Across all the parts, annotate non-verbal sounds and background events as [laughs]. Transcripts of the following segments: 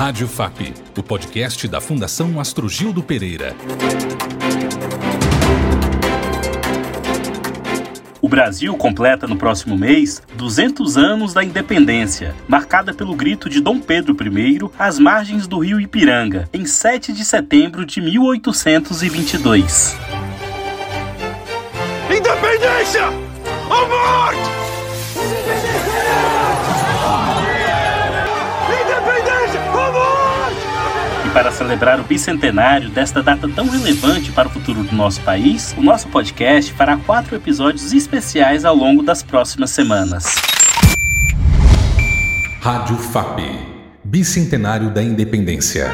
Rádio FAP, o podcast da Fundação Astrogildo Pereira. O Brasil completa no próximo mês 200 anos da independência, marcada pelo grito de Dom Pedro I às margens do rio Ipiranga, em 7 de setembro de 1822. Independência! Ou morte! Para celebrar o bicentenário desta data tão relevante para o futuro do nosso país, o nosso podcast fará quatro episódios especiais ao longo das próximas semanas. Rádio FAP Bicentenário da Independência.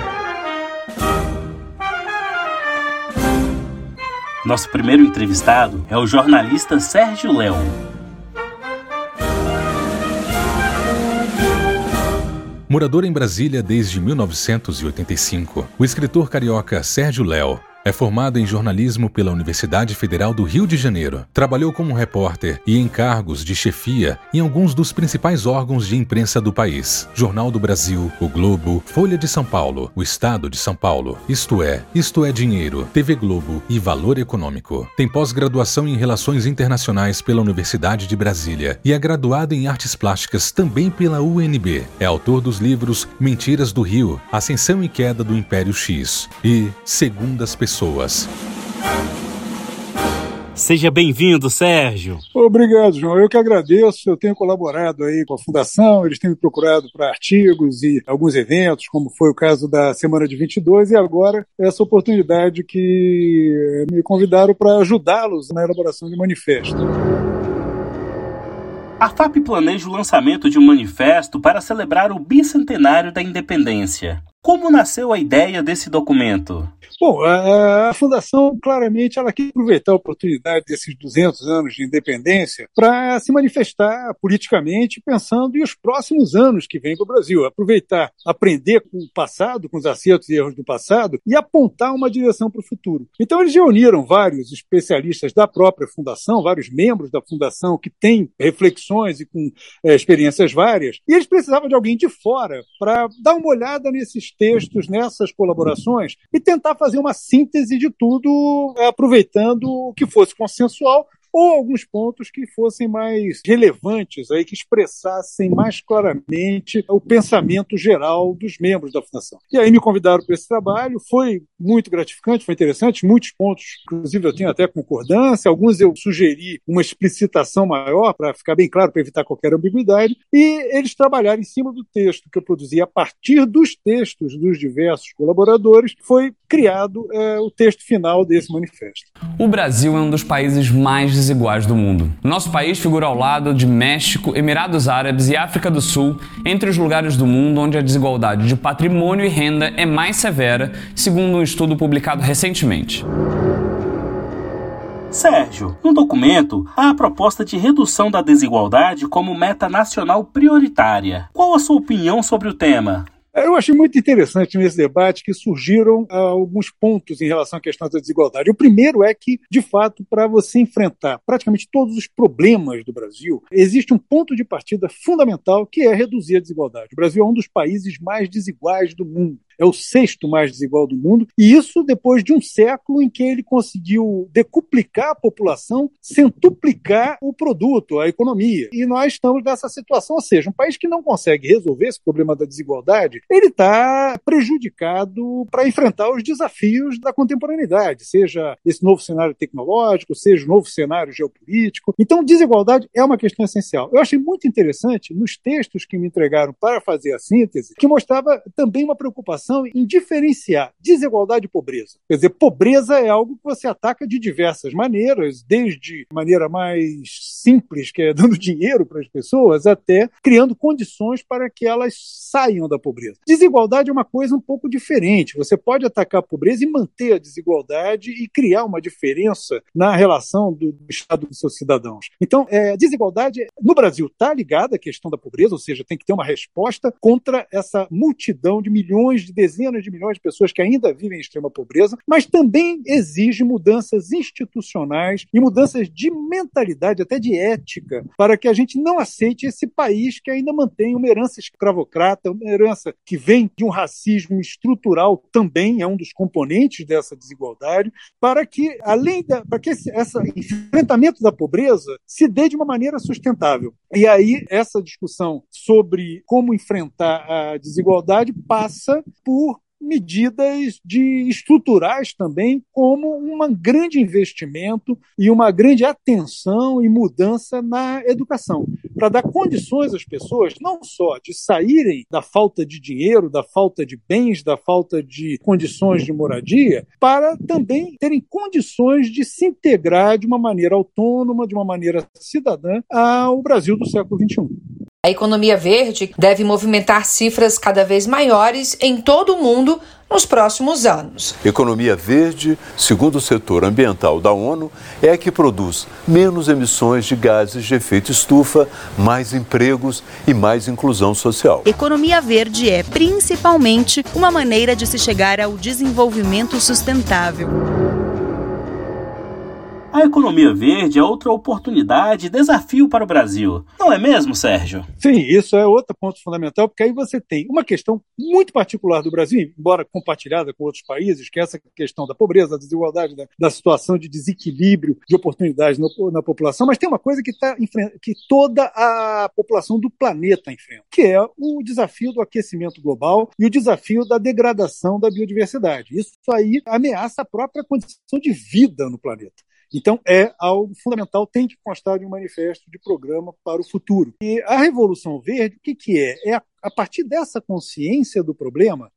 Nosso primeiro entrevistado é o jornalista Sérgio Leão. Morador em Brasília desde 1985, o escritor carioca Sérgio Léo é formado em jornalismo pela Universidade Federal do Rio de Janeiro. Trabalhou como repórter e em cargos de chefia em alguns dos principais órgãos de imprensa do país: Jornal do Brasil, O Globo, Folha de São Paulo, O Estado de São Paulo, Isto é, Isto é Dinheiro, TV Globo e Valor Econômico. Tem pós-graduação em Relações Internacionais pela Universidade de Brasília e é graduado em Artes Plásticas também pela UNB. É autor dos livros Mentiras do Rio, Ascensão e Queda do Império X e Segundas Pessoas pessoas. Seja bem-vindo, Sérgio. Obrigado, João. Eu que agradeço. Eu tenho colaborado aí com a Fundação, eles têm me procurado para artigos e alguns eventos, como foi o caso da Semana de 22, e agora essa oportunidade que me convidaram para ajudá-los na elaboração de manifesto. A FAP planeja o lançamento de um manifesto para celebrar o bicentenário da independência. Como nasceu a ideia desse documento? Bom, a, a, Fundação, claramente, ela quer aproveitar a oportunidade desses 200 anos de independência para se manifestar politicamente, pensando em os próximos anos que vêm para o Brasil. Aproveitar, aprender com o passado, com os acertos e erros do passado, e apontar uma direção para o futuro. Então, eles reuniram vários especialistas da própria Fundação, vários membros da Fundação que têm reflexões e com é, experiências várias, e eles precisavam de alguém de fora para dar uma olhada nesses textos, nessas colaborações, e tentar fazer uma síntese de tudo, aproveitando o que fosse consensual ou alguns pontos que fossem mais relevantes, aí, que expressassem mais claramente o pensamento geral dos membros da Fundação. E aí me convidaram para esse trabalho, foi muito gratificante, foi interessante, muitos pontos, inclusive eu tenho até concordância, alguns eu sugeri uma explicitação maior para ficar bem claro, para evitar qualquer ambiguidade, e eles trabalharam em cima do texto que eu produzi a partir dos textos dos diversos colaboradores, foi criado é, o texto final desse manifesto. O Brasil é um dos países mais desiguais do mundo. Nosso país figura ao lado de México, Emirados Árabes e África do Sul, entre os lugares do mundo onde a desigualdade de patrimônio e renda é mais severa, segundo um estudo publicado recentemente. Sérgio, no documento há a proposta de redução da desigualdade como meta nacional prioritária. Qual a sua opinião sobre o tema? Eu achei muito interessante nesse debate que surgiram ah, alguns pontos em relação à questão da desigualdade. O primeiro é que, de fato, para você enfrentar praticamente todos os problemas do Brasil, existe um ponto de partida fundamental que é reduzir a desigualdade. O Brasil é um dos países mais desiguais do mundo é o sexto mais desigual do mundo, e isso depois de um século em que ele conseguiu decuplicar a população, centuplicar o produto, a economia. E nós estamos nessa situação, ou seja, um país que não consegue resolver esse problema da desigualdade, ele está prejudicado para enfrentar os desafios da contemporaneidade, seja esse novo cenário tecnológico, seja o novo cenário geopolítico. Então, desigualdade é uma questão essencial. Eu achei muito interessante nos textos que me entregaram para fazer a síntese, que mostrava também uma preocupação preocupação em diferenciar desigualdade e pobreza. Quer dizer, pobreza é algo que você ataca de diversas maneiras, desde maneira mais simples, que é [laughs] dando dinheiro para as pessoas, até criando condições para que elas saiam da pobreza. Desigualdade é uma coisa um pouco diferente. Você pode atacar a pobreza e manter a desigualdade e criar uma diferença na relação do, Estado com seus cidadãos. Então, é, desigualdade no Brasil está ligada à questão da pobreza, ou seja, tem que ter uma resposta contra essa multidão de milhões de dezenas de milhões de pessoas que ainda vivem em extrema pobreza, mas também exige mudanças institucionais e mudanças de mentalidade, até de ética, para que a gente não aceite esse país que ainda mantém uma herança escravocrata, uma herança que vem de um racismo estrutural também, é um dos componentes dessa desigualdade, para que, além da, para que esse, esse enfrentamento da pobreza se dê de uma maneira sustentável. E aí, essa discussão sobre como enfrentar a desigualdade passa por medidas de estruturais também, como um grande investimento e uma grande atenção e mudança na educação, para dar condições às pessoas não só de saírem da falta de dinheiro, da falta de bens, da falta de condições de moradia, para também terem condições de se integrar de uma maneira autônoma, de uma maneira cidadã ao Brasil do século XXI. A economia verde deve movimentar cifras cada vez maiores em todo o mundo nos próximos anos. Economia verde, segundo o setor ambiental da ONU, é a que produz menos emissões de gases de efeito estufa, mais empregos e mais inclusão social. Economia verde é principalmente uma maneira de se chegar ao desenvolvimento sustentável. A economia verde é outra oportunidade e desafio para o Brasil. Não é mesmo, Sérgio? Sim, isso é outro ponto fundamental, porque aí você tem uma questão muito particular do Brasil, embora compartilhada com outros países, que é essa questão da pobreza, da desigualdade, da, da situação de desequilíbrio de oportunidades na população, mas tem uma coisa que, tá, que toda a população do planeta enfrenta, que é o desafio do aquecimento global e o desafio da degradação da biodiversidade. Isso aí ameaça a própria condição de vida no planeta. Então, é algo fundamental, tem que constar de um manifesto de programa para o futuro. E a Revolução Verde, o que, que é? É, a, a partir dessa consciência do problema,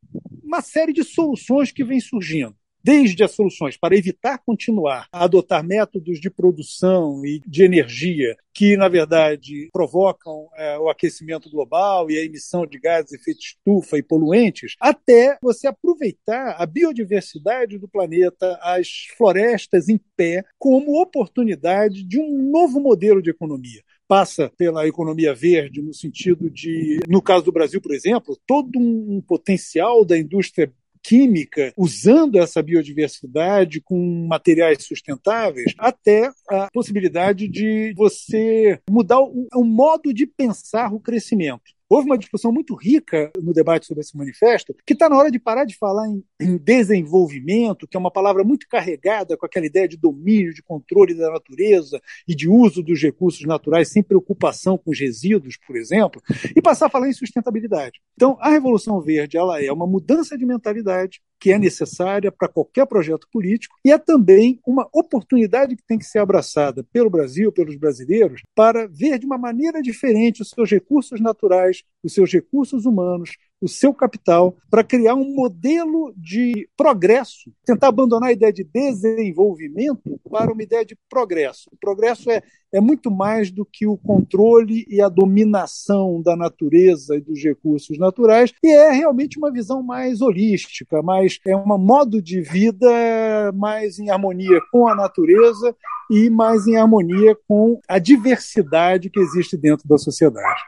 uma série de soluções que vem surgindo desde as soluções para evitar continuar a adotar métodos de produção e de energia que, na verdade, provocam é, o aquecimento global e a emissão de gases de efeito estufa e poluentes, até você aproveitar a biodiversidade do planeta, as florestas em pé, como oportunidade de um novo modelo de economia. Passa pela economia verde, no sentido de, no caso do Brasil, por exemplo, todo um potencial da indústria química, usando essa biodiversidade com materiais sustentáveis, até a possibilidade de você mudar o, o modo de pensar o crescimento. Houve uma discussão muito rica no debate sobre esse manifesto, que está na hora de parar de falar em, em, desenvolvimento, que é uma palavra muito carregada com aquela ideia de domínio, de controle da natureza e de uso dos recursos naturais sem preocupação com os resíduos, por exemplo, e passar a falar em sustentabilidade. Então, a Revolução Verde ela é uma mudança de mentalidade que é necessária para qualquer projeto político e é também uma oportunidade que tem que ser abraçada pelo Brasil, pelos brasileiros, para ver de uma maneira diferente os seus recursos naturais, os seus recursos humanos, o seu capital para criar um modelo de progresso, tentar abandonar a ideia de desenvolvimento para uma ideia de progresso. O progresso é, é muito mais do que o controle e a dominação da natureza e dos recursos naturais, e é realmente uma visão mais holística, mais é um modo de vida mais em harmonia com a natureza e mais em harmonia com a diversidade que existe dentro da sociedade.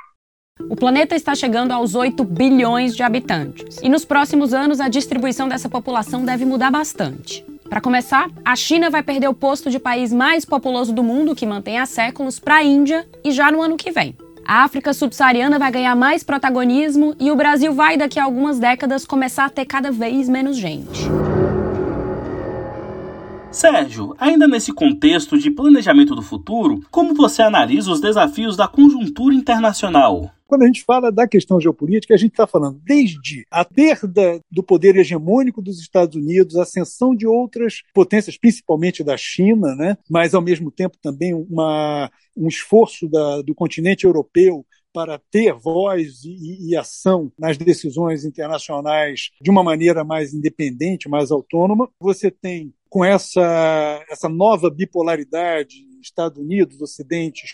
O planeta está chegando aos 8 bilhões de habitantes. E nos próximos anos, a distribuição dessa população deve mudar bastante. Para começar, a China vai perder o posto de país mais populoso do mundo, que mantém há séculos, para a Índia e já no ano que vem. A África subsaariana vai ganhar mais protagonismo e o Brasil vai, daqui a algumas décadas, começar a ter cada vez menos gente. Sérgio, ainda nesse contexto de planejamento do futuro, como você analisa os desafios da conjuntura internacional? Quando a gente fala da questão geopolítica, a gente está falando desde a perda do poder hegemônico dos Estados Unidos, a ascensão de outras potências, principalmente da China, né? mas ao mesmo tempo também uma, um esforço da, do continente europeu para ter voz e, e, ação nas decisões internacionais de uma maneira mais independente, mais autônoma. Você tem com essa, essa nova bipolaridade, Estados Unidos, Ocidente,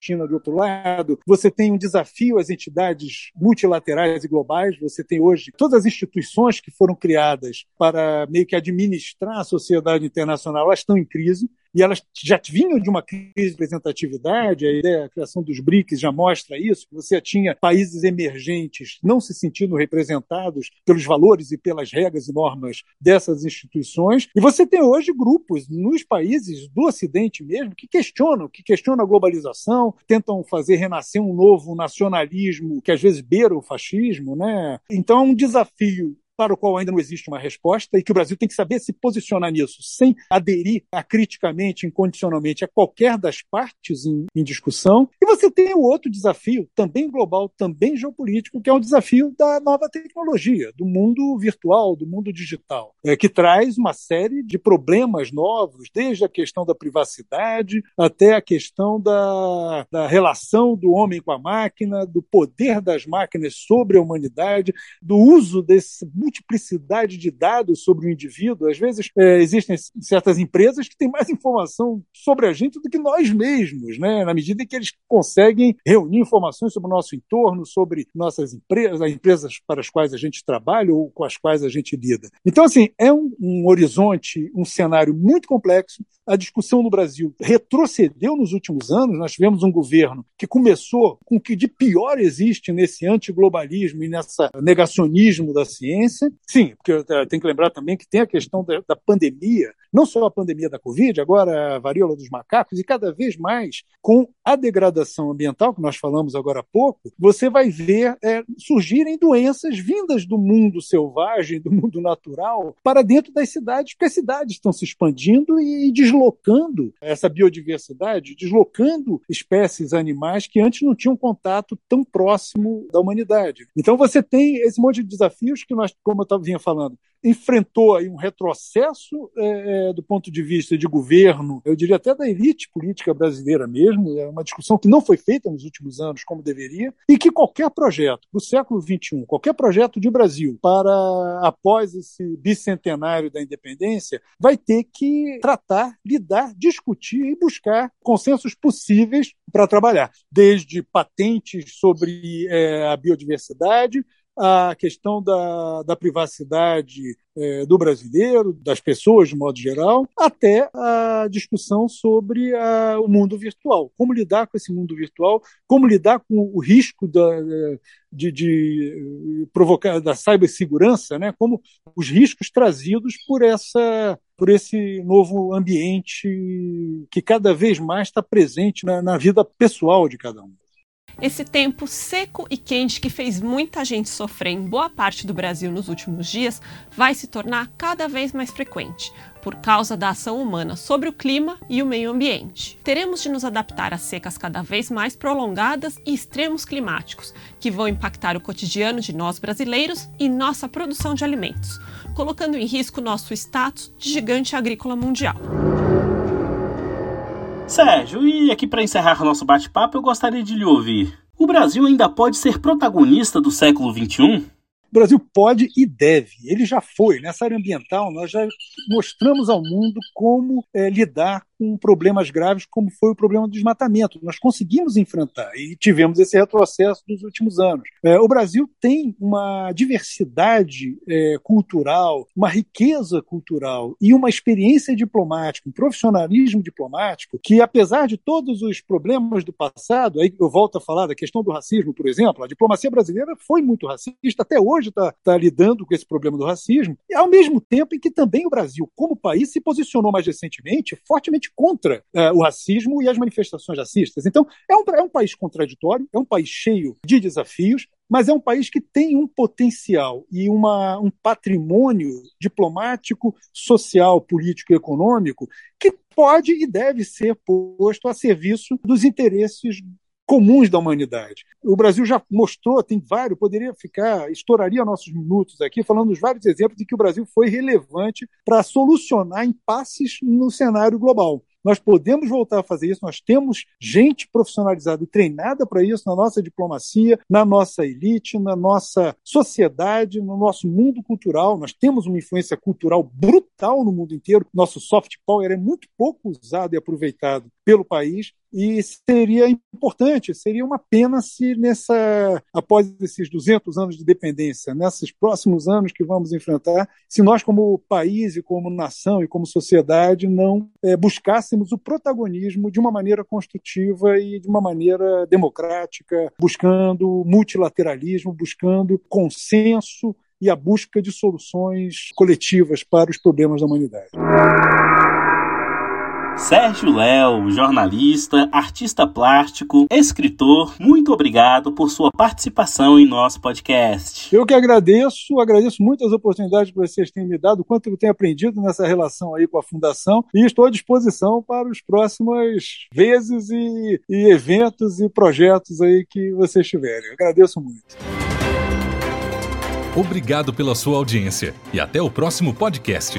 China do outro lado, você tem um desafio às entidades multilaterais e globais, você tem hoje todas as instituições que foram criadas para meio que administrar a sociedade internacional, elas estão em crise. E elas já vinham de uma crise de representatividade, a ideia, a criação dos BRICS já mostra isso, você tinha países emergentes não se sentindo representados pelos valores e pelas regras e normas dessas instituições, e você tem hoje grupos nos países do Ocidente mesmo que questionam, que questionam a globalização, tentam fazer renascer um novo nacionalismo que às vezes beira o fascismo, né? Então é um desafio para o qual ainda não existe uma resposta e que o Brasil tem que saber se posicionar nisso, sem aderir acriticamente, incondicionalmente a qualquer das partes em, em discussão. E você tem o outro desafio, também global, também geopolítico, que é o desafio da nova tecnologia, do mundo virtual, do mundo digital, é, que traz uma série de problemas novos, desde a questão da privacidade até a questão da, da relação do homem com a máquina, do poder das máquinas sobre a humanidade, do uso desse multiplicidade de dados sobre o indivíduo. Às vezes é, existem certas empresas que têm mais informação sobre a gente do que nós mesmos, né? na medida em que eles conseguem reunir informações sobre o nosso entorno, sobre nossas empresas, as empresas para as quais a gente trabalha ou com as quais a gente lida. Então, assim, é um, um horizonte, um cenário muito complexo. A discussão no Brasil retrocedeu nos últimos anos. Nós tivemos um governo que começou com o que de pior existe nesse antiglobalismo e nessa negacionismo da ciência Sim, porque eh, tem que lembrar também que tem a questão da, da pandemia, não só a pandemia da Covid, agora a varíola dos macacos, e cada vez mais com a degradação ambiental, que nós falamos agora há pouco, você vai ver é, surgirem doenças vindas do mundo selvagem, do mundo natural, para dentro das cidades, porque as cidades estão se expandindo e deslocando essa biodiversidade, deslocando espécies animais que antes não tinham contato tão próximo da humanidade. Então você tem esse monte de desafios que nós como eu vinha falando, enfrentou um retrocesso é, é, do ponto de vista de governo, eu diria até da elite política brasileira mesmo, é uma discussão que não foi feita nos últimos anos como deveria, e que qualquer projeto para o século XXI, qualquer projeto de Brasil para após esse bicentenário da independência, vai ter que tratar, lidar, discutir e buscar consensos possíveis para trabalhar, desde patentes sobre é, a biodiversidade, a questão da, da privacidade é, do brasileiro, das pessoas de modo geral, até a discussão sobre a, o mundo virtual. Como lidar com esse mundo virtual, como lidar com o risco da, de, de provocar da cibersegurança, né? como os riscos trazidos por essa por esse novo ambiente que cada vez mais está presente na, na vida pessoal de cada um. Esse tempo seco e quente que fez muita gente sofrer em boa parte do Brasil nos últimos dias vai se tornar cada vez mais frequente, por causa da ação humana sobre o clima e o meio ambiente. Teremos de nos adaptar a secas cada vez mais prolongadas e extremos climáticos, que vão impactar o cotidiano de nós brasileiros e nossa produção de alimentos, colocando em risco nosso status de gigante agrícola mundial. Sérgio, e aqui para encerrar nosso bate-papo, eu gostaria de lhe ouvir. O Brasil ainda pode ser protagonista do século XXI? O Brasil pode e deve. Ele já foi. Nessa área ambiental, nós já mostramos ao mundo como é, lidar com problemas graves como foi o problema do desmatamento. Nós conseguimos enfrentar e tivemos esse retrocesso nos últimos anos. É, o Brasil tem uma diversidade é, cultural, uma riqueza cultural e uma experiência diplomática, um profissionalismo diplomático que, apesar de todos os problemas do passado, aí eu volto a falar da questão do racismo, por exemplo, a diplomacia brasileira foi muito racista, até hoje está tá lidando com esse problema do racismo, e ao mesmo tempo em que também o Brasil, como país, se posicionou mais recentemente fortemente contra uh, o racismo e as manifestações racistas. Então, é um, é um país contraditório, é um país cheio de desafios, mas é um país que tem um potencial e uma, um patrimônio diplomático, social, político e econômico que pode e deve ser posto a serviço dos interesses comuns da humanidade. O Brasil já mostrou, tem vários, poderia ficar, estouraria nossos minutos aqui, falando dos vários exemplos de que o Brasil foi relevante para solucionar impasses no cenário global. Nós podemos voltar a fazer isso, nós temos gente profissionalizada e treinada para isso na nossa diplomacia, na nossa elite, na nossa sociedade, no nosso mundo cultural. Nós temos uma influência cultural brutal no mundo inteiro. Nosso soft power é muito pouco usado e aproveitado pelo país e seria importante, seria uma pena se nessa após esses 200 anos de dependência, nesses próximos anos que vamos enfrentar, se nós como país e como nação e como sociedade não é, buscássemos o protagonismo de uma maneira construtiva e de uma maneira democrática, buscando multilateralismo, buscando consenso e a busca de soluções coletivas para os problemas da humanidade. Sérgio Léo, jornalista, artista plástico, escritor, muito obrigado por sua participação em nosso podcast. Eu que agradeço, agradeço muito as oportunidades que vocês têm me dado, o quanto eu tenho aprendido nessa relação aí com a Fundação e estou à disposição para os próximas vezes e, e eventos e projetos aí que vocês tiverem. agradeço muito. Obrigado pela sua audiência e até o próximo podcast.